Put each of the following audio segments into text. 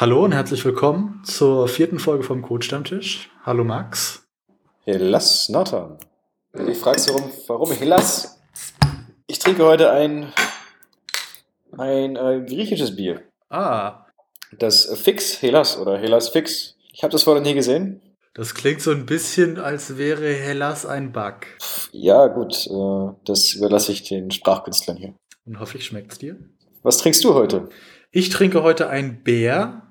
Hallo und herzlich willkommen zur vierten Folge vom Code-Stammtisch. Hallo Max. Helas Nathan. Ich frage warum, warum Helas? Ich trinke heute ein, ein äh, griechisches Bier. Ah, Das Fix Helas oder Helas Fix. Ich habe das vorher nie gesehen. das klingt so ein bisschen, als wäre Hellas ein Bug. Ja, gut, äh, das überlasse ich den Sprachkünstlern hier. Und hoffentlich schmeckt's dir. Was trinkst du heute? Ich trinke heute ein Bär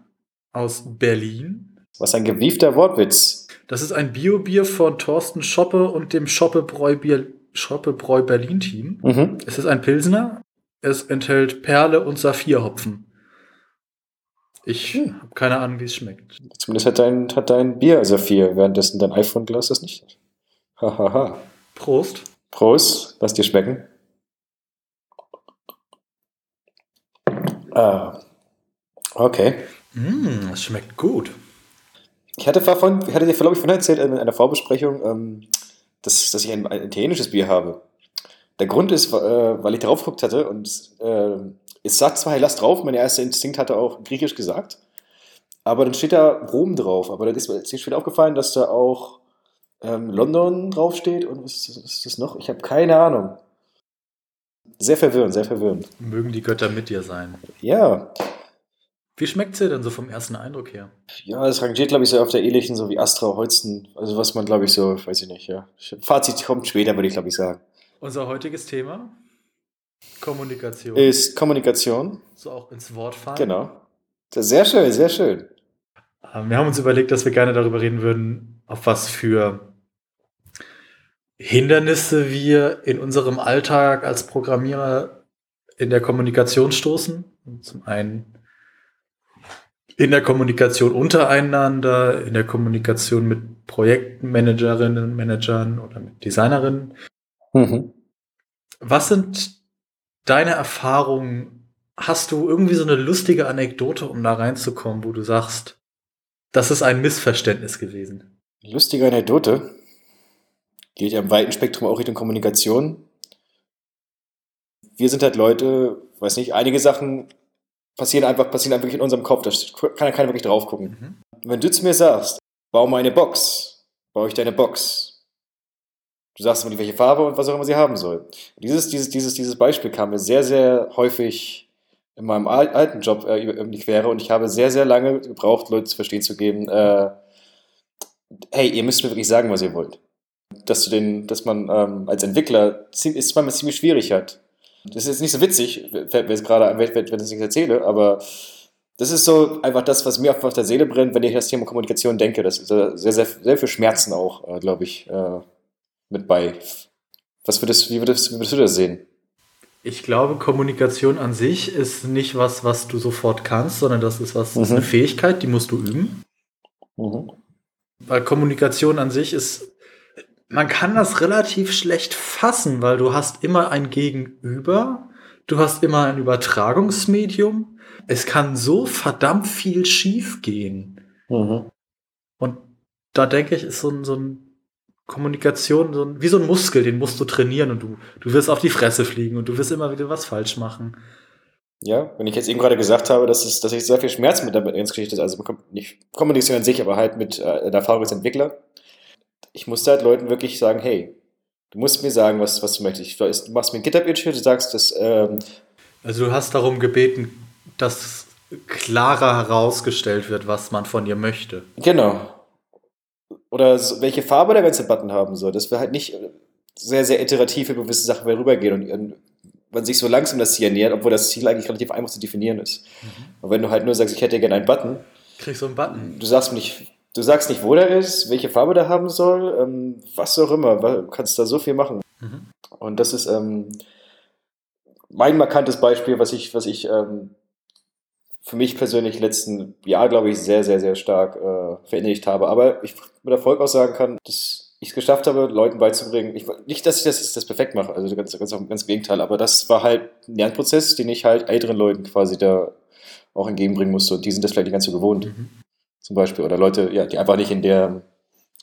aus Berlin. Was ein gewiefter Wortwitz. Das ist ein Bio-Bier von Thorsten Schoppe und dem Schoppe Bräubier Schoppe Bräu Berlin Team. Mhm. Es ist ein Pilsner. Es enthält Perle und Saphirhopfen. Ich Hm. habe keine Ahnung, wie es schmeckt. Zumindest hat dein, hat dein Bier Saphir, währenddessen dein iPhone-Glas das nicht hat. Hahaha. Prost. Prost, lass dir schmecken. Ah. Okay. Mm, es schmeckt gut. Ich hatte, davon, ich hatte dir, glaube ich, vorhin erzählt in einer Vorbesprechung, ähm, dass, dass ich ein, ein italienisches Bier habe. Der Grund ist, äh, weil ich darauf geguckt hatte und äh, es sagt zwar Hellas drauf, mein erster Instinkt hatte auch griechisch gesagt, aber dann steht da Rom drauf. Aber dann ist mir später aufgefallen, dass da auch ähm, London draufsteht und was ist, was ist das noch? Ich habe keine Ahnung. Sehr verwirrend, sehr verwirrend. Mögen die Götter mit dir sein. Ja, Wie schmeckt's dir denn so vom ersten Eindruck her? Ja, es rangiert, glaube ich, so auf der ähnlichen, so wie Astra, Holsten. Also was man, glaube ich, so, weiß ich nicht, ja. Fazit kommt später, würde ich, glaube ich, sagen. Unser heutiges Thema? Kommunikation. Ist Kommunikation. so auch ins Wort fallen. Genau. Sehr schön, sehr schön. Ähm, Wir haben uns überlegt, dass wir gerne darüber reden würden, auf was für Hindernisse wir in unserem Alltag als Programmierer in der Kommunikation stoßen. Zum einen in der Kommunikation untereinander, in der Kommunikation mit Projektmanagerinnen, Managern oder mit Designerinnen. Mhm. Was sind deine Erfahrungen? Hast du irgendwie so eine lustige Anekdote, um da reinzukommen, wo du sagst, das ist ein Missverständnis gewesen? Lustige Anekdote. Geht ja im weiten Spektrum auch Richtung Kommunikation. Wir sind halt Leute, weiß nicht, einige Sachen passieren einfach, passieren einfach wirklich in unserem Kopf. Da kann ja keiner wirklich drauf gucken. Mhm. Wenn du zu mir sagst, bau mal eine Box, baue ich deine Box. Du sagst mir welche Farbe und was auch immer sie haben soll. Und dieses, dieses, dieses, dieses Beispiel kam mir sehr, sehr häufig in meinem al- alten Job äh, über- um die Quere und ich habe sehr, sehr lange gebraucht, Leute zu verstehen zu geben, äh, hey, ihr müsst mir wirklich sagen, was ihr wollt. Dass du den, dass man ähm, als Entwickler ist manchmal ziemlich schwierig hat. Das ist jetzt nicht so witzig, fällt mir jetzt gerade ein, wenn, wenn wenn ich das erzähle, aber das ist so einfach das, was mir auf der Seele brennt, wenn ich das Thema Kommunikation denke. Das ist äh, sehr, sehr, sehr viel Schmerzen auch, äh, glaube ich, äh, mit bei. Was würdest, wie, würdest, wie würdest du das sehen? Ich glaube, Kommunikation an sich ist nicht was, was du sofort kannst, sondern das ist was, ist Mhm. eine Fähigkeit, die musst du üben. Mhm. Weil Kommunikation an sich ist, man kann das relativ schlecht fassen, weil du hast immer ein Gegenüber, du hast immer ein Übertragungsmedium. Es kann so verdammt viel schief gehen. Mhm. Und da denke ich, ist so ein, so ein Kommunikation, so ein, wie so ein Muskel, den musst du trainieren und du, du wirst auf die Fresse fliegen und du wirst immer wieder was falsch machen. Ja, wenn ich jetzt eben gerade gesagt habe, dass, es, dass ich sehr viel Schmerz mit der Geschichte ist, also nicht Kommunikation an sich, aber halt mit äh, der Erfahrung als Entwickler. Ich musste halt Leuten wirklich sagen, hey, du musst mir sagen, was, was du möchtest. Du machst mir ein GitHub-Issue, du sagst, dass, ähm, Also du hast darum gebeten, dass klarer herausgestellt wird, was man von dir möchte. genau. Oder so, welche Farbe der ganze Button haben soll, dass wir halt nicht äh, sehr, sehr iterativ über gewisse Sachen rübergehen und, und man sich so langsam das Ziel ernährt, obwohl das Ziel eigentlich relativ einfach zu definieren ist. Und wenn du halt nur sagst, ich hätte gerne einen Button, Kriegst so einen Button. Du sagst mir nicht, du sagst nicht, wo der ist, welche Farbe der haben soll, ähm, was auch immer. Du kannst da so viel machen. Mhm. Und das ist ähm, mein markantes Beispiel, was ich, was ich ähm, für mich persönlich letzten Jahr, glaube ich, sehr, sehr, sehr stark äh, verinnerlicht habe. Aber ich mit Erfolg auch sagen kann, dass ich es geschafft habe, Leuten beizubringen. Ich, nicht, dass ich das, das perfekt mache, also ganz, ganz, ganz im Gegenteil, aber das war halt ein Lernprozess, den ich halt älteren Leuten quasi da auch entgegenbringen musste. Und die sind das vielleicht nicht ganz so gewohnt Mhm. Zum Beispiel. Oder Leute, ja, die einfach nicht in der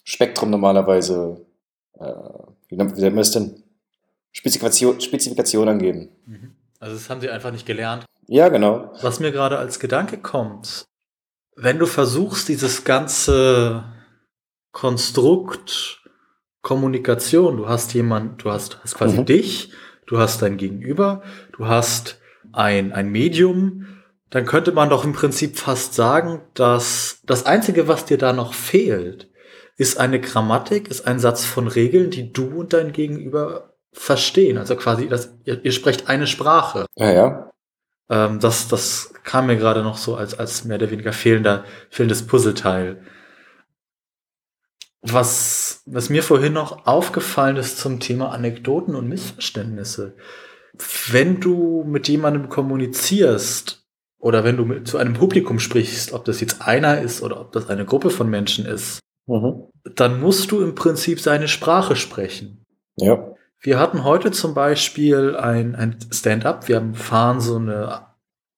Spektrum normalerweise, äh, wie nennt man das denn? Spezifikation, Spezifikation angeben. Mhm. Also das haben sie einfach nicht gelernt. Ja, genau. Was mir gerade als Gedanke kommt, wenn du versuchst, dieses ganze Konstrukt Kommunikation, du hast jemand, du hast, hast quasi Mhm. dich, du hast dein Gegenüber, du hast ein, ein Medium, dann könnte man doch im Prinzip fast sagen, dass das Einzige, was dir da noch fehlt, ist eine Grammatik, ist ein Satz von Regeln, die du und dein Gegenüber verstehen. Also quasi, das, ihr, ihr sprecht eine Sprache. Ja, ja. Ähm, das, das kam mir gerade noch so als, als mehr oder weniger fehlender, fehlendes Puzzleteil. Was, was mir vorhin noch aufgefallen ist zum Thema Anekdoten und Missverständnisse. Wenn du mit jemandem kommunizierst oder wenn du mit, zu einem Publikum sprichst, ob das jetzt einer ist oder ob das eine Gruppe von Menschen ist, Mhm. dann musst du im Prinzip seine Sprache sprechen. Ja. Wir hatten heute zum Beispiel ein, ein Stand-up. Wir haben- fahren so eine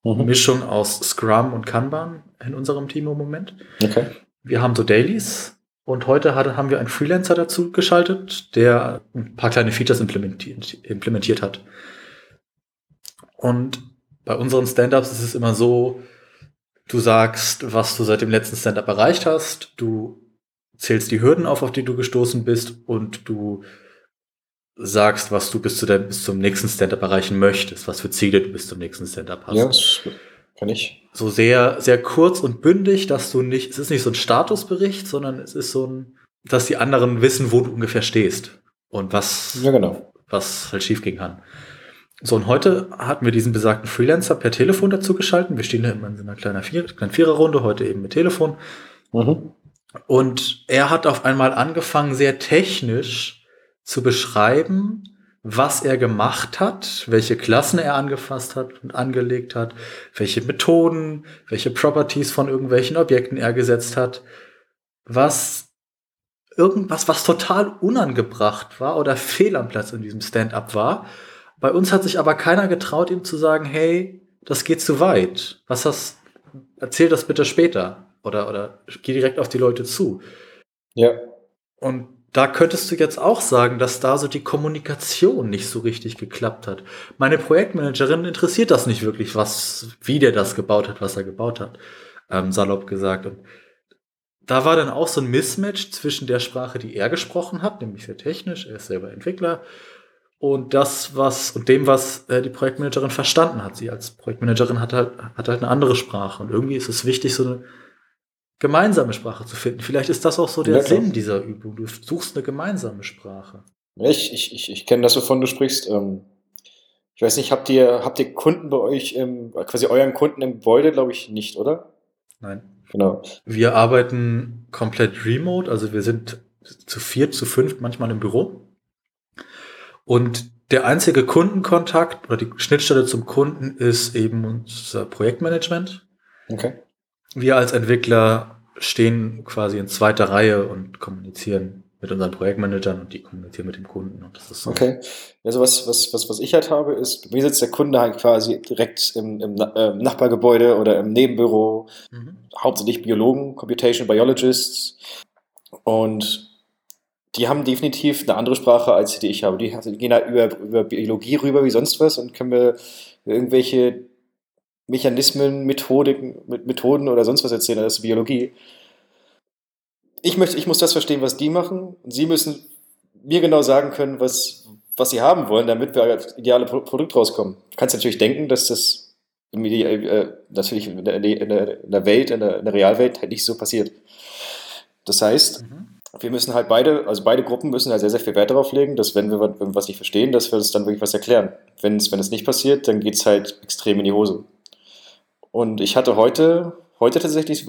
Mhm. Mischung aus Scrum und Kanban in unserem Team im Moment. Okay. Wir haben so Dailies und heute hat, haben wir einen Freelancer dazu geschaltet, der ein paar kleine Features implementiert, implementiert hat. Und bei unseren Stand-ups ist es immer so, du sagst, was du seit dem letzten Stand-up erreicht hast, du zählst die Hürden auf, auf die du gestoßen bist und du sagst, was du bis, zu dein, bis zum nächsten Stand-up erreichen möchtest, was für Ziele du bis zum nächsten Stand-up hast Ja, das kann ich. so sehr, sehr kurz und bündig, dass du nicht, es ist nicht so ein Statusbericht, sondern es ist so ein, dass die anderen wissen, wo du ungefähr stehst und was, Ja, genau. was halt schiefgehen kann. So, und heute hatten wir diesen besagten Freelancer per Telefon dazu geschalten. Wir stehen da immer in so einer kleinen, Vier kleinen Viererrunde, heute eben mit Telefon. Mhm. Und er hat auf einmal angefangen, sehr technisch zu beschreiben, was er gemacht hat, welche Klassen er angefasst hat und angelegt hat, welche Methoden, welche Properties von irgendwelchen Objekten er gesetzt hat, was irgendwas, was total unangebracht war oder fehl am Platz in diesem Stand-up war. Bei uns hat sich aber keiner getraut, ihm zu sagen, hey, das geht zu weit. Was hast, erzähl das bitte später. Oder, oder geh direkt auf die Leute zu. Ja. Und da könntest du jetzt auch sagen, dass da so die Kommunikation nicht so richtig geklappt hat. Meine Projektmanagerin interessiert das nicht wirklich, was, wie der das gebaut hat, was er gebaut hat, ähm, salopp gesagt. Und da war dann auch so ein Mismatch zwischen der Sprache, die er gesprochen hat, nämlich sehr technisch, er ist selber Entwickler, und das, was, und dem, was äh, die Projektmanagerin verstanden hat. Sie als Projektmanagerin hat halt, hat halt eine andere Sprache. Und irgendwie ist es wichtig, so eine gemeinsame Sprache zu finden. Vielleicht ist das auch so der Ja. Sinn dieser Übung. Du suchst eine gemeinsame Sprache. Ich, ich, ich, ich kenne das, wovon du sprichst. Ähm, ich weiß nicht, habt ihr, habt ihr Kunden bei euch, im, quasi euren Kunden im Gebäude? Glaube ich nicht, oder? Nein. Genau. Wir arbeiten komplett remote, also wir sind zu vier, zu fünf manchmal im Büro. Und der einzige Kundenkontakt oder die Schnittstelle zum Kunden ist eben unser Projektmanagement. Okay. Wir als Entwickler stehen quasi in zweiter Reihe und kommunizieren mit unseren Projektmanagern und die kommunizieren mit dem Kunden. Und das ist so. Okay. Also was, was, was, was ich halt habe, ist, mir sitzt der Kunde halt quasi direkt im, im äh, Nachbargebäude oder im Nebenbüro, Mhm. hauptsächlich Biologen, Computational Biologists. Und die haben definitiv eine andere Sprache als die, die ich habe. Die, die gehen halt über, über Biologie rüber wie sonst was und können mir irgendwelche Mechanismen, Methodiken, Methoden oder sonst was erzählen, das ist Biologie. Ich, möchte, ich muss das verstehen, was die machen. Sie müssen mir genau sagen können, was, was sie haben wollen, damit wir als ideale Pro Produkt rauskommen. Du kannst natürlich denken, dass das im äh, natürlich in der, in, der, in der Welt, in der, in der Realwelt halt nicht so passiert. Das heißt, Mhm. Wir müssen halt beide, also beide Gruppen müssen halt sehr, sehr viel Wert darauf legen, dass wenn wir, was nicht verstehen, dass wir uns dann wirklich was erklären. Wenn es, wenn es nicht passiert, dann geht es halt extrem in die Hose. Und ich hatte heute, heute tatsächlich,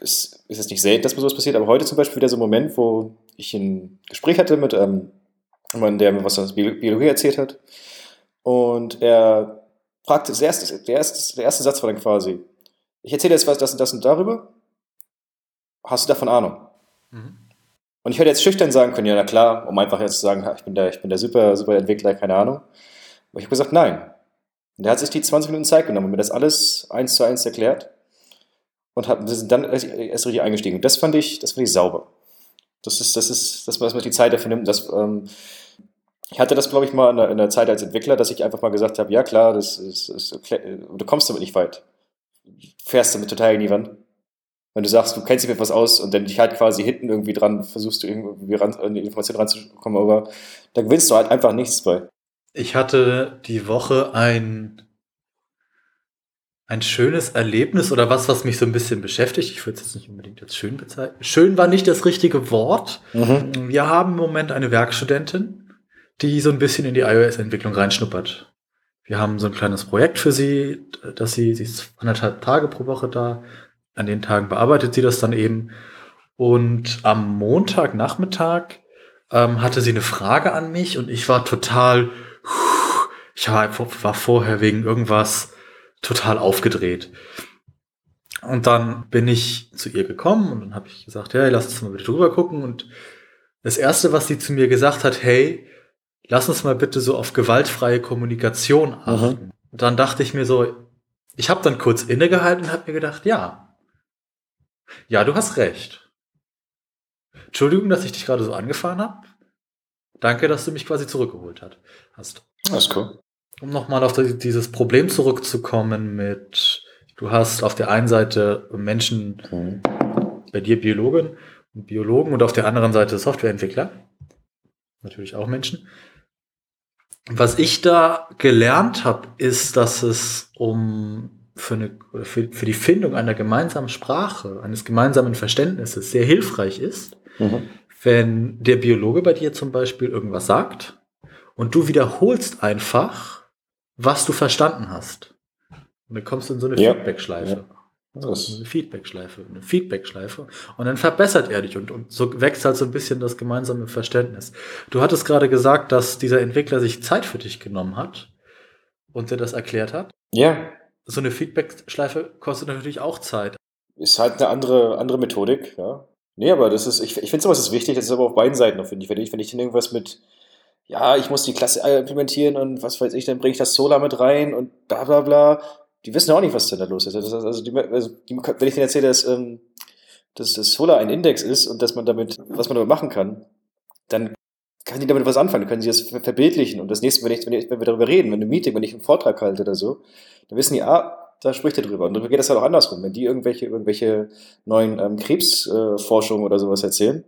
es ist jetzt nicht selten, dass mir sowas passiert, aber heute zum Beispiel wieder so ein Moment, wo ich ein Gespräch hatte mit ähm, jemandem, der mir was aus Bio- Biologie erzählt hat. Und er fragte, das erste, der, erste, der erste Satz war dann quasi, ich erzähle jetzt was, das und das und darüber. Hast du davon Ahnung? Mhm. Und ich hätte jetzt schüchtern sagen können, ja, na klar, um einfach jetzt zu sagen, ich bin der, ich bin der super, super Entwickler, keine Ahnung. Aber ich habe gesagt, nein. Und er hat sich die 20 Minuten Zeit genommen und mir das alles eins zu eins erklärt. Und hat, wir sind dann erst, richtig eingestiegen. Und das fand ich, das fand ich sauber. Das ist, das ist, das, was man die Zeit dafür nimmt. Das, ähm, ich hatte das, glaube ich, mal in der, in der Zeit als Entwickler, dass ich einfach mal gesagt habe, ja klar, das ist, ist, du kommst damit nicht weit. Du fährst damit total in die Wand. Wenn du sagst, du kennst dich mit was aus und dann dich halt quasi hinten irgendwie dran versuchst du irgendwie ran, an die Information ranzukommen, aber da gewinnst du halt einfach nichts bei. Ich hatte die Woche ein, ein schönes Erlebnis oder was, was mich so ein bisschen beschäftigt. Ich würde es jetzt nicht unbedingt als schön bezeichnen. Schön war nicht das richtige Wort. Mhm. Wir haben im Moment eine Werkstudentin, die so ein bisschen in die iOS-Entwicklung reinschnuppert. Wir haben so ein kleines Projekt für sie, dass sie, sie ist anderthalb Tage pro Woche da. An den Tagen bearbeitet sie das dann eben. Und am Montagnachmittag ähm, hatte sie eine Frage an mich und ich war total, ich war, war vorher wegen irgendwas total aufgedreht. Und dann bin ich zu ihr gekommen und dann habe ich gesagt, hey, lass uns mal bitte drüber gucken. Und das Erste, was sie zu mir gesagt hat, hey, lass uns mal bitte so auf gewaltfreie Kommunikation achten. Und dann dachte ich mir so, ich habe dann kurz innegehalten und habe mir gedacht, ja, ja, du hast recht. Entschuldigung, dass ich dich gerade so angefahren habe. Danke, dass du mich quasi zurückgeholt hast. Ist cool. Um nochmal auf die- dieses Problem zurückzukommen mit, du hast auf der einen Seite Menschen, Mhm. bei dir Biologen und Biologen und auf der anderen Seite Softwareentwickler. Natürlich auch Menschen. Was ich da gelernt habe, ist, dass es um für, eine, für, für die Findung einer gemeinsamen Sprache, eines gemeinsamen Verständnisses sehr hilfreich ist, Mhm. wenn der Biologe bei dir zum Beispiel irgendwas sagt und du wiederholst einfach, was du verstanden hast. Und dann kommst du in so eine Ja. Feedback-Schleife. Das Eine Feedback-Schleife, eine Feedback-Schleife. Und dann verbessert er dich und, und so wächst halt so ein bisschen das gemeinsame Verständnis. Du hattest gerade gesagt, dass dieser Entwickler sich Zeit für dich genommen hat und dir das erklärt hat. ja, So eine Feedback-Schleife kostet natürlich auch Zeit. ist halt eine andere, andere Methodik, ja. Nee, aber das ist, ich, ich finde sowas ist wichtig, das ist aber auf beiden Seiten noch, finde ich. Wenn ich, wenn ich dann irgendwas mit, ja, ich muss die Klasse äh, implementieren und was weiß ich, dann bringe ich das Solar mit rein und bla bla bla. Die wissen auch nicht, was denn da los ist. Also, die, also die, wenn ich denen erzähle, dass, ähm, dass das Solar ein Index ist und dass man damit, was man damit machen kann, dann kann die damit was anfangen, können sie das ver- verbildlichen. Und das nächste Mal, wenn, ich, wenn, ich, wenn wir darüber reden, wenn ein Meeting, wenn ich einen Vortrag halte oder so, dann wissen die, ah, da spricht er drüber. Und dann geht das halt auch andersrum. Wenn die irgendwelche, irgendwelche neuen ähm, Krebsforschungen oder sowas erzählen,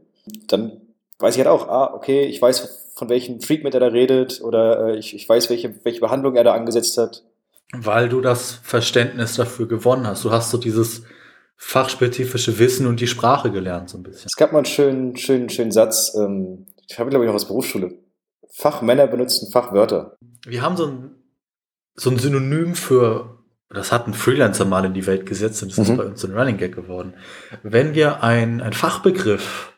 dann weiß ich halt auch, ah, okay, ich weiß, von welchem Treatment er da redet oder äh, ich, ich weiß, welche, welche Behandlung er da angesetzt hat. Weil du das Verständnis dafür gewonnen hast. Du hast so dieses fachspezifische Wissen und die Sprache gelernt, so ein bisschen. Es gab mal einen schönen, schönen, schönen Satz, ähm, ich habe glaube ich noch aus Berufsschule. Fachmänner benutzen Fachwörter. Wir haben so ein, so ein Synonym für, das hat ein Freelancer mal in die Welt gesetzt und das ist Mhm. bei uns so ein Running Gag geworden. Wenn wir ein, ein Fachbegriff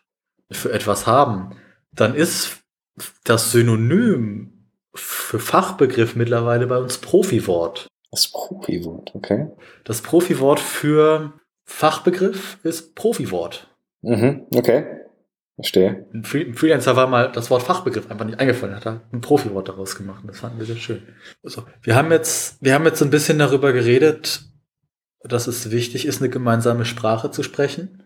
für etwas haben, dann ist das Synonym für Fachbegriff mittlerweile bei uns Profiwort. Das Profi-Wort, okay. Das Profiwort für Fachbegriff ist Profiwort. Mhm, okay. Verstehe. Ein, Free ein Freelancer war mal das Wort Fachbegriff einfach nicht eingefallen, hat er ein Profiwort daraus gemacht. und Das fanden wir sehr schön. Also, wir haben jetzt, wir haben jetzt so ein bisschen darüber geredet, dass es wichtig ist, eine gemeinsame Sprache zu sprechen.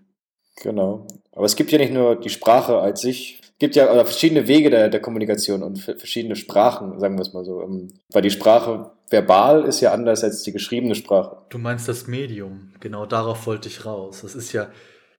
Genau. Aber es gibt ja nicht nur die Sprache als sich. Es gibt ja verschiedene Wege der, der Kommunikation und verschiedene Sprachen, sagen wir es mal so. Ähm, Weil die Sprache verbal ist ja anders als die geschriebene Sprache. Du meinst das Medium, genau darauf wollte ich raus. Das ist ja,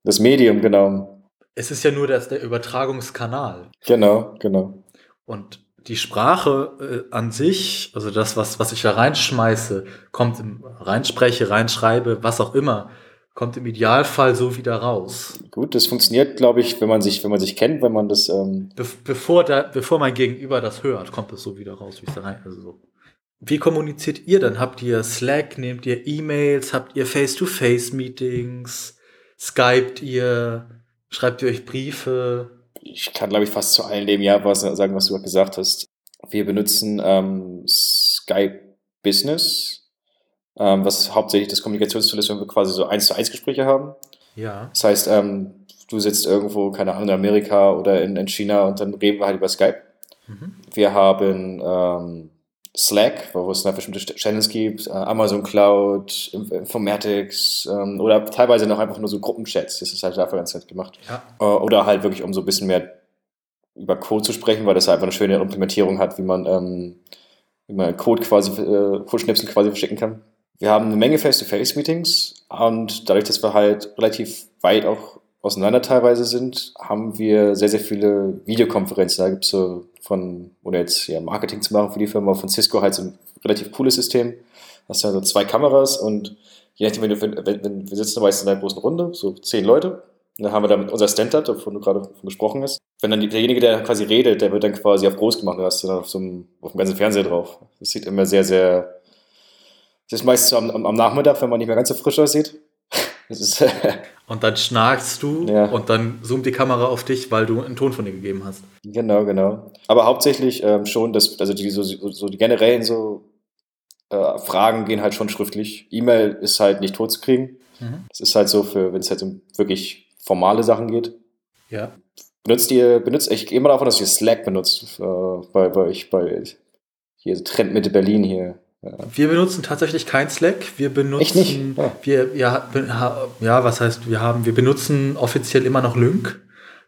Das Medium, genau. Es ist ja nur das, der Übertragungskanal. Genau, genau. Und die Sprache äh, an sich, also das, was, was ich da reinschmeiße, kommt im, reinspreche, reinschreibe, was auch immer, kommt im Idealfall so wieder raus. Gut, das funktioniert, glaube ich, wenn man sich, wenn man sich kennt, wenn man das, ähm, Be bevor, da, bevor mein Gegenüber das hört, kommt es so wieder raus, wie es da rein. Also so. Wie kommuniziert ihr dann? Habt ihr Slack, nehmt ihr E-Mails, habt ihr Face-to-Face-Meetings, Skypt ihr, schreibt ihr euch Briefe? ich kann, glaube ich, fast zu allen dem Ja was sagen, was du gerade gesagt hast. Wir benutzen ähm, Skype Business, ähm, was hauptsächlich das Kommunikationstool ist, wenn wir quasi so eins zu eins Gespräche haben. Ja. Das heißt, ähm, du sitzt irgendwo, keine Ahnung, in Amerika oder in, in China und dann reden wir halt über Skype. Mhm. Wir haben ähm, Slack, wo es da bestimmte Ch- Channels gibt, äh, Amazon Cloud, Inf- Informatics ähm, oder teilweise noch einfach nur so Gruppenchats. Das ist halt dafür ganz nett gemacht. Ja. Äh, Oder halt wirklich, um so ein bisschen mehr über Code zu sprechen, weil das halt einfach eine schöne Implementierung hat, wie man, ähm, wie man Code quasi, äh, Codeschnipsel quasi verschicken kann. Wir haben eine Menge Face-to-Face-Meetings und dadurch, dass wir halt relativ weit auch auseinander teilweise sind, haben wir sehr, sehr viele Videokonferenzen. Da gibt es so von, ohne jetzt ja, Marketing zu machen für die Firma, von Cisco halt so ein relativ cooles System. Hast du also zwei Kameras und je nachdem, wenn, du, wenn, wenn wir sitzen meistens in einer großen Runde, so zehn Leute, und dann haben wir damit unser Standard, davon du gerade gesprochen hast. Wenn dann derjenige, der quasi redet, der wird dann quasi auf groß gemacht, da hast du dann auf so einem, auf dem ganzen Fernseher drauf. Das sieht immer sehr, sehr, das ist meistens am, am Nachmittag, wenn man nicht mehr ganz so frisch aussieht. Ist, und dann schnarchst du ja. und dann zoomt die Kamera auf dich, weil du einen Ton von dir gegeben hast. Genau, genau. Aber hauptsächlich ähm, schon, dass, also die, so, so die generellen so äh, Fragen gehen halt schon schriftlich. E-Mail ist halt nicht tot zu kriegen. Mhm. Das ist halt so für, wenn es halt um wirklich formale Sachen geht. Ja. Benutzt ihr, benutzt, ich gehe mal davon, dass ihr Slack benutzt, äh, bei, bei euch, bei hier Trend Mitte Berlin hier. Wir benutzen tatsächlich kein Slack. Wir benutzen? Ja. Wir, ja, ja, was heißt, wir haben, wir benutzen offiziell immer noch Lync.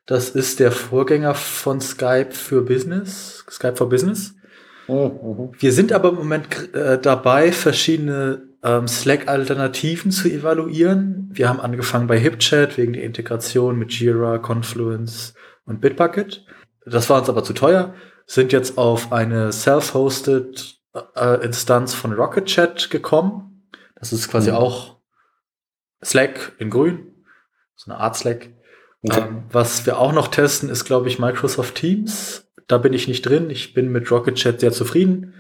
Das ist der Vorgänger von Skype für Business, Skype for Business. Mhm. mhm. Wir sind aber im Moment äh, dabei, verschiedene ähm, Slack-Alternativen zu evaluieren. Wir haben angefangen bei HipChat wegen der Integration mit Jira, Confluence und Bitbucket. Das war uns aber zu teuer, sind jetzt auf eine self-hosted äh, Instanz von RocketChat gekommen. Das ist quasi mhm. auch Slack in grün, so eine Art Slack. Okay. Ähm, was wir auch noch testen, ist, glaube ich, Microsoft Teams. Da bin ich nicht drin. Ich bin mit RocketChat sehr zufrieden.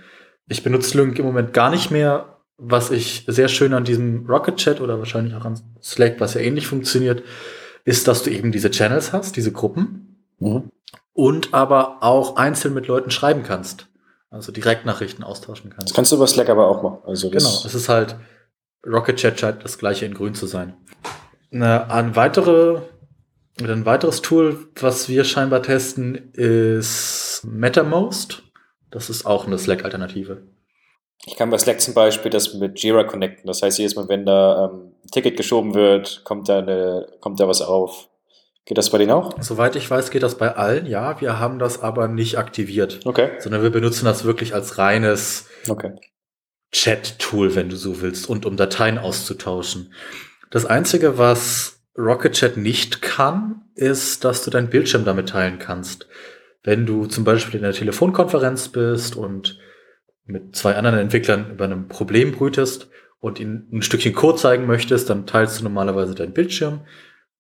Ich benutze Lync im Moment gar nicht mehr, was ich sehr schön an diesem Rocket Chat oder wahrscheinlich auch an Slack, was ja ähnlich funktioniert, ist, dass du eben diese Channels hast, diese Gruppen mhm. und aber auch einzeln mit Leuten schreiben kannst. Also Direktnachrichten austauschen kannst. Das kannst du über Slack aber auch machen. Also genau, es ist halt Rocket Chat scheint das gleiche in grün zu sein. Eine, ein, weitere, ein weiteres Tool, was wir scheinbar testen, ist MetaMost. Das ist auch eine Slack-Alternative. Ich kann bei Slack zum Beispiel das mit Jira connecten. Das heißt, jedes Mal, wenn da ähm, ein Ticket geschoben wird, kommt da, eine, kommt da was auf. Geht das bei denen auch? Soweit ich weiß, geht das bei allen, ja. Wir haben das aber nicht aktiviert. Okay. Sondern wir benutzen das wirklich als reines okay. Chat-Tool, wenn du so willst, und um Dateien auszutauschen. Das Einzige, was Rocket Chat nicht kann, ist, dass du deinen Bildschirm damit teilen kannst. Wenn du zum Beispiel in einer Telefonkonferenz bist und mit zwei anderen Entwicklern über einem Problem brütest und ihnen ein Stückchen Code zeigen möchtest, dann teilst du normalerweise deinen Bildschirm.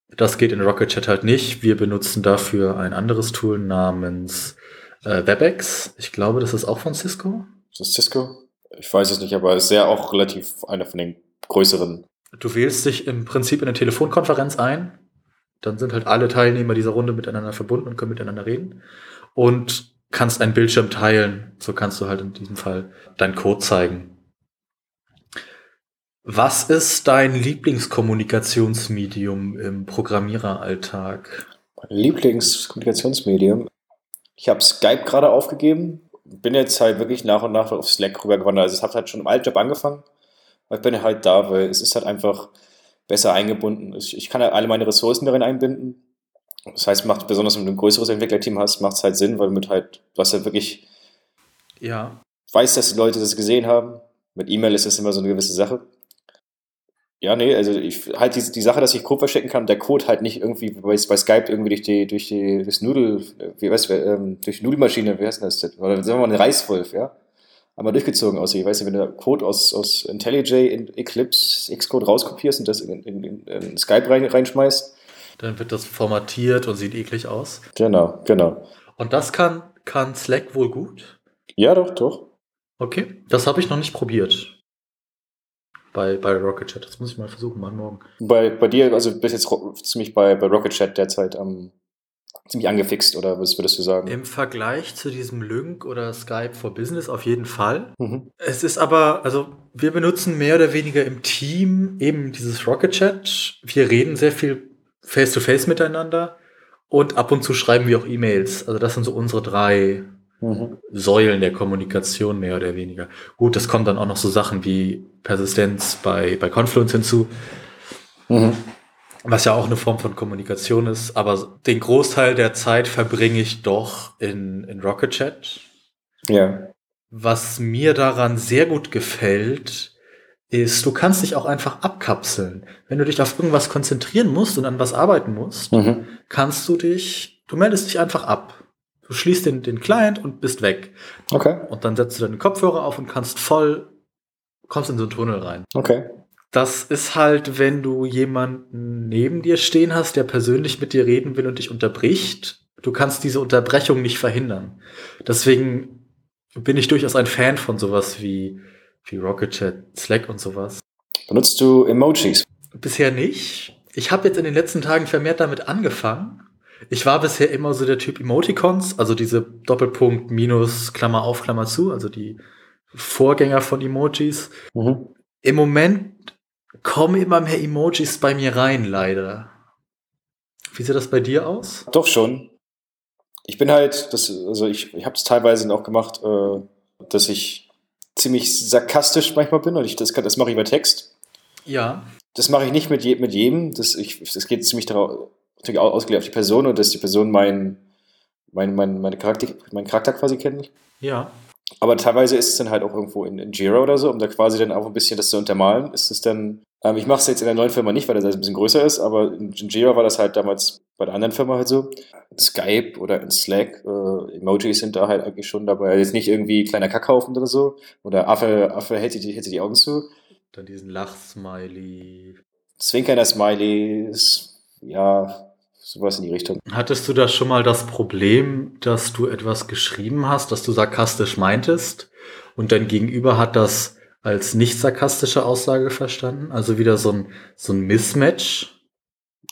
Das geht in Rocket Chat halt nicht. Wir benutzen dafür ein anderes Tool namens äh, WebEx. Ich glaube, das ist auch von Cisco. Das ist Cisco? Ich weiß es nicht, aber es ist ja auch relativ einer von den größeren. Du wählst dich im Prinzip in eine Telefonkonferenz ein. Dann sind halt alle Teilnehmer dieser Runde miteinander verbunden und können miteinander reden. Und kannst einen Bildschirm teilen. So kannst du halt in diesem Fall deinen Code zeigen. Was ist dein Lieblingskommunikationsmedium im Programmiereralltag? Lieblingskommunikationsmedium? Ich habe Skype gerade aufgegeben. Bin jetzt halt wirklich nach und nach auf Slack rübergewandert. Also es hat halt schon im Altjob angefangen. Aber ich bin halt da, weil es ist halt einfach besser eingebunden. Ich, ich kann halt alle meine Ressourcen darin einbinden. Das heißt, macht besonders wenn du ein größeres Entwicklerteam hast, macht es halt Sinn, weil mit halt, du hast halt wirklich ja. weißt, dass die Leute das gesehen haben. Mit E-Mail ist das immer so eine gewisse Sache. Ja, nee, also ich halt die, die Sache, dass ich Code verschicken kann, der Code halt nicht irgendwie bei, bei Skype irgendwie durch die, durch die, das Nudel, wie weißt du, ähm, durch die Nudelmaschine, wie heißt das? Oder sagen wir mal ein Reiswolf, ja? Einmal durchgezogen aussieht. Ich weiß nicht, wenn du Code aus, aus IntelliJ in Eclipse, Xcode rauskopierst und das in, in, in, in Skype rein, reinschmeißt, dann wird das formatiert und sieht eklig aus. Genau, genau. Und das kann, kann Slack wohl gut? Ja, doch, doch. Okay, das habe ich noch nicht probiert. Bei, bei Rocket Chat. Das muss ich mal versuchen, mal morgen. Bei, bei dir, also bist jetzt ziemlich bei, bei Rocket Chat derzeit am. ziemlich angefixt, oder was würdest du sagen? Im Vergleich zu diesem Lync oder Skype for Business auf jeden Fall. Mhm. Es ist aber, also wir benutzen mehr oder weniger im Team eben dieses Rocket Chat. Wir reden sehr viel face-to-face -face miteinander und ab und zu schreiben wir auch E-Mails. Also das sind so unsere drei mhm. Säulen der Kommunikation mehr oder weniger. Gut, das kommen dann auch noch so Sachen wie Persistenz bei, bei Confluence hinzu. Mhm. Was ja auch eine Form von Kommunikation ist, aber den Großteil der Zeit verbringe ich doch in, in Rocket Chat. Ja. Was mir daran sehr gut gefällt, ist, du kannst dich auch einfach abkapseln. Wenn du dich auf irgendwas konzentrieren musst und an was arbeiten musst, Mhm. kannst du dich, du meldest dich einfach ab. Du schließt den, den Client und bist weg. Okay, Und dann setzt du deine Kopfhörer auf und kannst voll, kommst in so einen Tunnel rein. okay. Das ist halt, wenn du jemanden neben dir stehen hast, der persönlich mit dir reden will und dich unterbricht. Du kannst diese Unterbrechung nicht verhindern. Deswegen bin ich durchaus ein Fan von sowas wie, wie Rocket Chat, Slack und sowas. Benutzt du Emojis? Bisher nicht. Ich habe jetzt in den letzten Tagen vermehrt damit angefangen. Ich war bisher immer so der Typ Emoticons, also diese Doppelpunkt, Minus, Klammer auf, Klammer zu, also die Vorgänger von Emojis. Mhm. Im Moment kommen immer mehr Emojis bei mir rein, leider. Wie sieht das bei dir aus? Doch schon. Ich bin halt, das, also ich, ich habe es teilweise auch gemacht, äh, dass ich ziemlich sarkastisch manchmal bin und ich, das, kann- das mache ich bei Text. Ja. Das mache ich nicht mit, je, mit jedem. Das, ich, das geht ziemlich darauf, natürlich au- ausgelegt auf die Person und dass die Person mein, mein, mein, meine Charakter, meinen Charakter quasi kennt. Ja. Aber teilweise ist es dann halt auch irgendwo in, in Jira oder so, um da quasi dann auch ein bisschen das zu untermalen. Ist es dann, ähm, ich mache es jetzt in der neuen Firma nicht, weil das ein bisschen größer ist, aber in, in Jira war das halt damals bei der anderen Firma halt so. In Skype oder in Slack, äh, Emojis sind da halt eigentlich schon dabei. Also Jetzt nicht irgendwie kleiner Kackhaufen oder so. Oder Affe, Affe hält, die, hält die Augen zu. Dann diesen Lachsmiley. Zwinkernder Smileys, ja, sowas in die Richtung. Hattest du da schon mal das Problem, dass du etwas geschrieben hast, das du sarkastisch meintest und dein Gegenüber hat das als nicht sarkastische Aussage verstanden? Also wieder so ein, so ein Mismatch?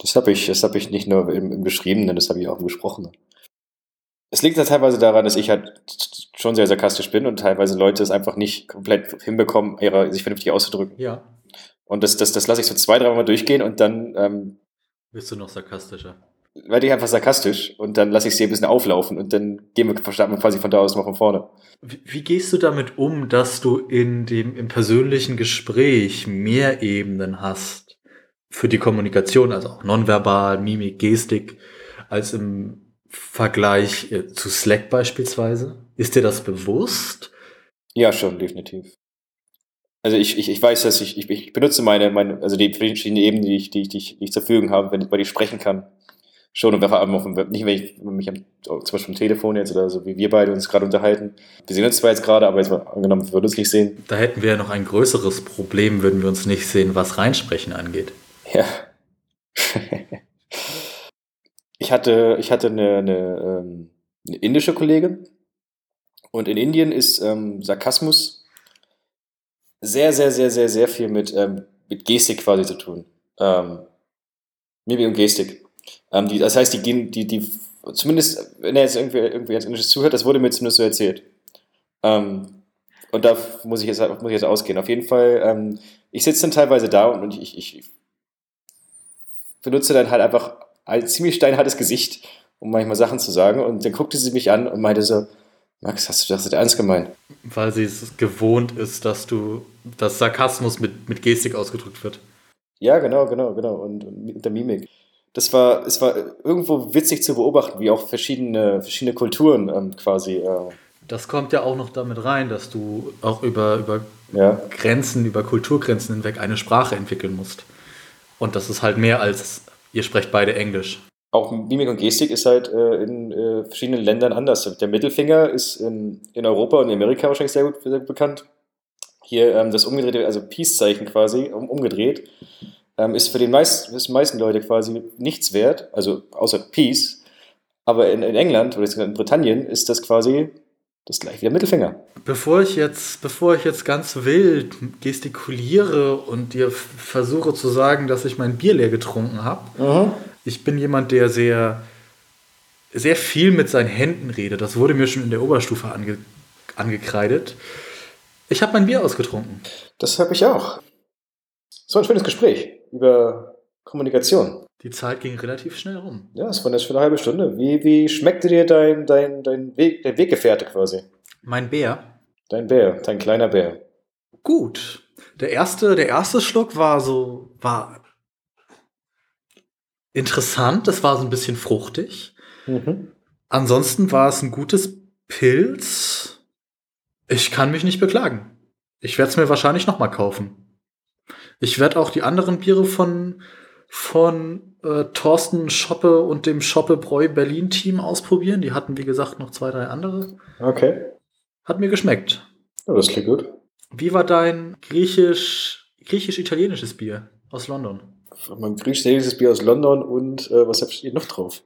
Das habe ich, das hab ich nicht nur im, im Geschriebenen, das habe ich auch im Gesprochenen. Es liegt ja teilweise daran, dass ich halt schon sehr sarkastisch bin und teilweise Leute es einfach nicht komplett hinbekommen, ihre, sich vernünftig auszudrücken. Ja. Und das, das, das lasse ich so zwei, dreimal durchgehen und dann ähm, Bist du noch sarkastischer? werde ich einfach sarkastisch und dann lasse ich sie ein bisschen auflaufen und dann gehen wir, starten wir quasi von da aus mal von vorne. Wie, wie gehst du damit um, dass du in dem, im persönlichen Gespräch mehr Ebenen hast für die Kommunikation, also auch nonverbal, Mimik, Gestik, als im Vergleich äh, zu Slack beispielsweise? Ist dir das bewusst? Ja, schon, definitiv. Also ich, ich, ich weiß, dass ich, ich, ich benutze meine, meine, also die verschiedenen Ebenen, die ich, die ich, die ich, die ich zur Verfügung habe, wenn ich, weil ich sprechen kann. Schon und vor allem auf dem Web, nicht wenn ich mich am, zum Beispiel am Telefon jetzt oder so, wie wir beide uns gerade unterhalten. Wir sehen uns zwar jetzt gerade, aber jetzt mal angenommen, wir würden uns nicht sehen. Da hätten wir ja noch ein größeres Problem, würden wir uns nicht sehen, was Reinsprechen angeht. Ja. ich hatte, ich hatte eine, eine, ähm, eine indische Kollegin und in Indien ist ähm, Sarkasmus sehr, sehr, sehr, sehr, sehr viel mit, ähm, mit Gestik quasi zu tun. Ähm, Mimik und Gestik. Ähm, die, das heißt, die gehen, die, die, zumindest, wenn er jetzt irgendwie, irgendwie als Indisches zuhört, das wurde mir zumindest so erzählt. Ähm, und da muss ich jetzt, muss ich jetzt ausgehen. Auf jeden Fall, ähm, ich sitze dann teilweise da und, und ich, ich, ich benutze dann halt einfach ein ziemlich steinhartes Gesicht, um manchmal Sachen zu sagen. Und dann guckte sie mich an und meinte so, Max, hast du das nicht ernst gemeint? Weil sie es gewohnt ist, dass du, dass Sarkasmus mit, mit Gestik ausgedrückt wird. Ja, genau, genau, genau. Und, und mit der Mimik. Das war, es war irgendwo witzig zu beobachten, wie auch verschiedene, verschiedene Kulturen ähm, quasi, äh, Das kommt ja auch noch damit rein, dass du auch über, über ja, Grenzen, über Kulturgrenzen hinweg eine Sprache entwickeln musst. Und das ist halt mehr als, ihr sprecht beide Englisch. Auch Mimik und Gestik ist halt äh, in äh, verschiedenen Ländern anders. Der Mittelfinger ist in, in Europa und in Amerika wahrscheinlich sehr gut, sehr bekannt. Hier ähm, das umgedrehte, also Peace-Zeichen quasi, um, umgedreht, ähm, ist für den meist, für die meisten Leute quasi nichts wert, also außer Peace. Aber in, in England oder in Britannien ist das quasi das gleiche wie der Mittelfinger. Bevor ich jetzt, bevor ich jetzt ganz wild gestikuliere und dir versuche zu sagen, dass ich mein Bier leer getrunken habe, ich bin jemand, der sehr, sehr viel mit seinen Händen redet. Das wurde mir schon in der Oberstufe ange, angekreidet. Ich habe mein Bier ausgetrunken. Das habe ich auch. So ein schönes Gespräch über Kommunikation. Die Zeit ging relativ schnell rum. Ja, es war jetzt für eine halbe Stunde. Wie, wie schmeckte dir dein, dein, dein, Weg, dein Weggefährte quasi? Mein Bär. Dein Bär, dein kleiner Bär. Gut. Der erste, der erste Schluck war so, war interessant. Das war so ein bisschen fruchtig. Mhm. Ansonsten war es ein gutes Pilz. Ich kann mich nicht beklagen. Ich werde es mir wahrscheinlich noch mal kaufen. Ich werde auch die anderen Biere von, von äh, Thorsten Schoppe und dem Schoppe Bräu Berlin Team ausprobieren. Die hatten, wie gesagt, noch zwei, drei andere. Okay. Hat mir geschmeckt. Ja, das klingt gut. Wie war dein griechisch, griechisch-italienisches Bier aus London? Mein griechisch-italienisches Bier aus London und äh, was steht noch drauf?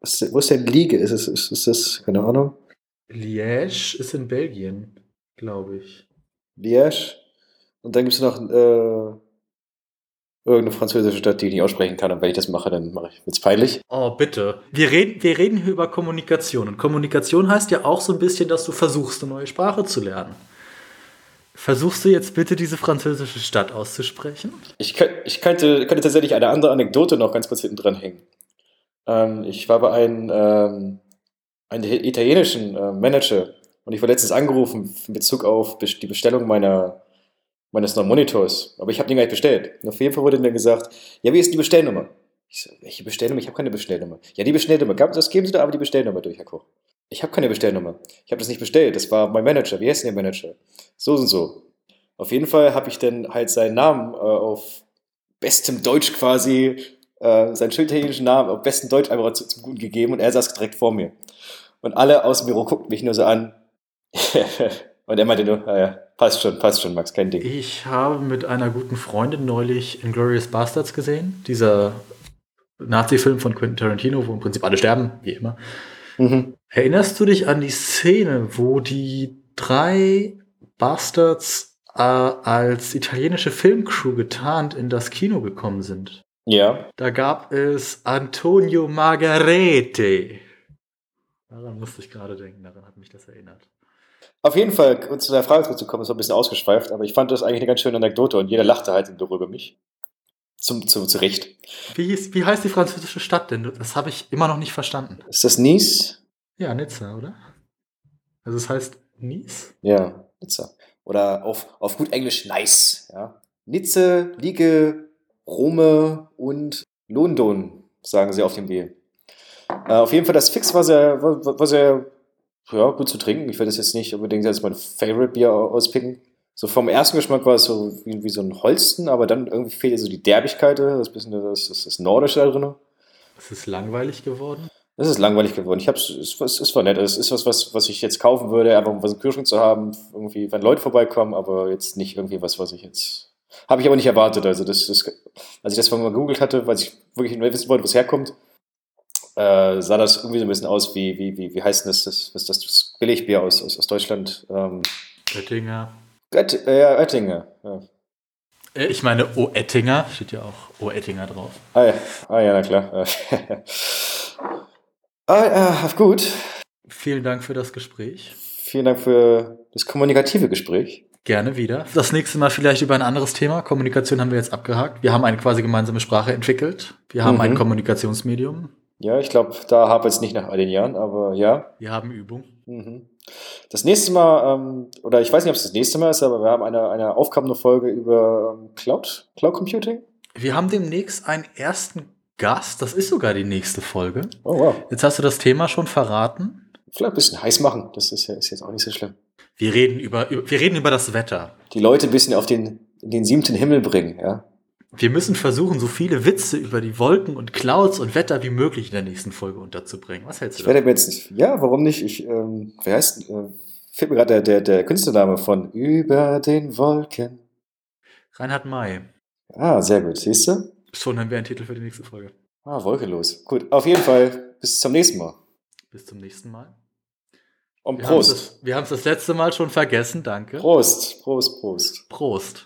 Was, wo ist denn Liege? Ist, es, ist, ist das, keine Ahnung? Liège ist in Belgien, glaube ich. Liège. Und dann gibt es noch äh, irgendeine französische Stadt, die ich nicht aussprechen kann. Und wenn ich das mache, dann mache ich wird's peinlich. Oh, bitte. Wir reden, wir reden hier über Kommunikation. Und Kommunikation heißt ja auch so ein bisschen, dass du versuchst, eine neue Sprache zu lernen. Versuchst du jetzt bitte diese französische Stadt auszusprechen? Ich, könnt, ich könnte, könnte tatsächlich eine andere Anekdote noch ganz kurz hinten dran hängen. Ähm, ich war bei einem, ähm, einem italienischen äh, Manager und ich war letztens angerufen in Bezug auf die Bestellung meiner, meines neuen Monitors. Aber ich habe den gar nicht bestellt. Und auf jeden Fall wurde mir gesagt, ja, wie ist die Bestellnummer? Ich so, welche Bestellnummer? Ich habe keine Bestellnummer. Ja, die Bestellnummer. Das geben Sie da aber die Bestellnummer durch, Herr Koch. Ich habe keine Bestellnummer. Ich habe das nicht bestellt. Das war mein Manager. Wie heißt denn der Manager? So und so. Auf jeden Fall habe ich dann halt seinen Namen äh, auf bestem Deutsch quasi, äh, seinen schilditalienischen Namen auf bestem Deutsch einfach zu, zum Guten gegeben und er saß direkt vor mir. Und alle aus dem Büro guckten mich nur so an. und er meinte nur, naja, passt schon, passt schon, Max, kein Ding. Ich habe mit einer guten Freundin neulich Inglourious Bastards gesehen. Dieser Nazi-Film von Quentin Tarantino, wo im Prinzip alle sterben, wie immer. Mhm. Erinnerst du dich an die Szene, wo die drei Bastards äh, als italienische Filmcrew getarnt in das Kino gekommen sind? Ja. Da gab es Antonio Margarete. Daran musste ich gerade denken, daran hat mich das erinnert. Auf jeden Fall, zu der Frage zurückzukommen, ist ein bisschen ausgeschweift, aber ich fand das eigentlich eine ganz schöne Anekdote und jeder lachte halt im Büro über mich. Zum, zum, zu Recht. Wie, ist, wie heißt die französische Stadt denn? Das habe ich immer noch nicht verstanden. Ist das Nice? Ja, Nizza, oder? Also es heißt Nice? Ja, Nizza. Oder auf, auf gut Englisch nice. Ja. Nizza, Liege, Rome und London, sagen sie auf dem Bier. Äh, auf jeden Fall, das Fix war sehr, war, war sehr ja, gut zu trinken. Ich werde das jetzt nicht unbedingt als mein Favorite Bier auspicken. So vom ersten Geschmack war es so wie, wie so ein Holsten, aber dann irgendwie fehlt so die Derbigkeit, das bisschen das, das, das Nordische da drin. Es ist langweilig geworden. Es ist langweilig geworden. Ich hab's, es, es, es war nett. Es ist was, was, was ich jetzt kaufen würde, einfach um was im Kühlschrank zu haben, irgendwie, wenn Leute vorbeikommen, aber jetzt nicht irgendwie was, was ich jetzt. Habe ich aber nicht erwartet. Also, das, das, als ich das mal gegoogelt hatte, weil ich wirklich nicht wissen wollte, wo es herkommt, äh, sah das irgendwie so ein bisschen aus wie, wie, wie, wie heißt denn das, das, das, das Billigbier aus, aus, aus Deutschland? Ähm, Oettinger. Gött, äh, ja, Oettinger. Ja. Äh, ich meine, O Ettinger, steht ja auch O Ettinger drauf. Ah ja, ah, ja na klar. Ah, äh, gut. Vielen Dank für das Gespräch. Vielen Dank für das kommunikative Gespräch. Gerne wieder. Das nächste Mal vielleicht über ein anderes Thema. Kommunikation haben wir jetzt abgehakt. Wir haben eine quasi gemeinsame Sprache entwickelt. Wir haben mhm. ein Kommunikationsmedium. Ja, ich glaube, da habe ich es nicht nach all den Jahren, aber ja. Wir haben Übung. Mhm. Das nächste Mal, ähm, oder ich weiß nicht, ob es das nächste Mal ist, aber wir haben eine, eine aufkommende Folge über ähm, Cloud, Cloud Computing. Wir haben demnächst einen ersten Gast. Das ist sogar die nächste Folge. Oh, wow. Jetzt hast du das Thema schon verraten. Vielleicht ein bisschen heiß machen. Das ist, ja, ist jetzt auch nicht so schlimm. Wir reden über, wir reden über das Wetter. Die Leute ein bisschen auf den, den siebten Himmel bringen, ja. Wir müssen versuchen, so viele Witze über die Wolken und Clouds und Wetter wie möglich in der nächsten Folge unterzubringen. Was hältst du ich werde jetzt nicht, Ja, warum nicht? Ich, ähm, wer heißt, äh, fehlt mir gerade der, der, der Künstlername von Über den Wolken. Reinhard May. Ah, sehr gut. Siehst du? Schon haben wir einen Titel für die nächste Folge. Ah, wolkelos. Gut, auf jeden Fall. Bis zum nächsten Mal. Bis zum nächsten Mal. Und Prost. Wir haben es das letzte Mal schon vergessen, danke. Prost, Prost, Prost. Prost.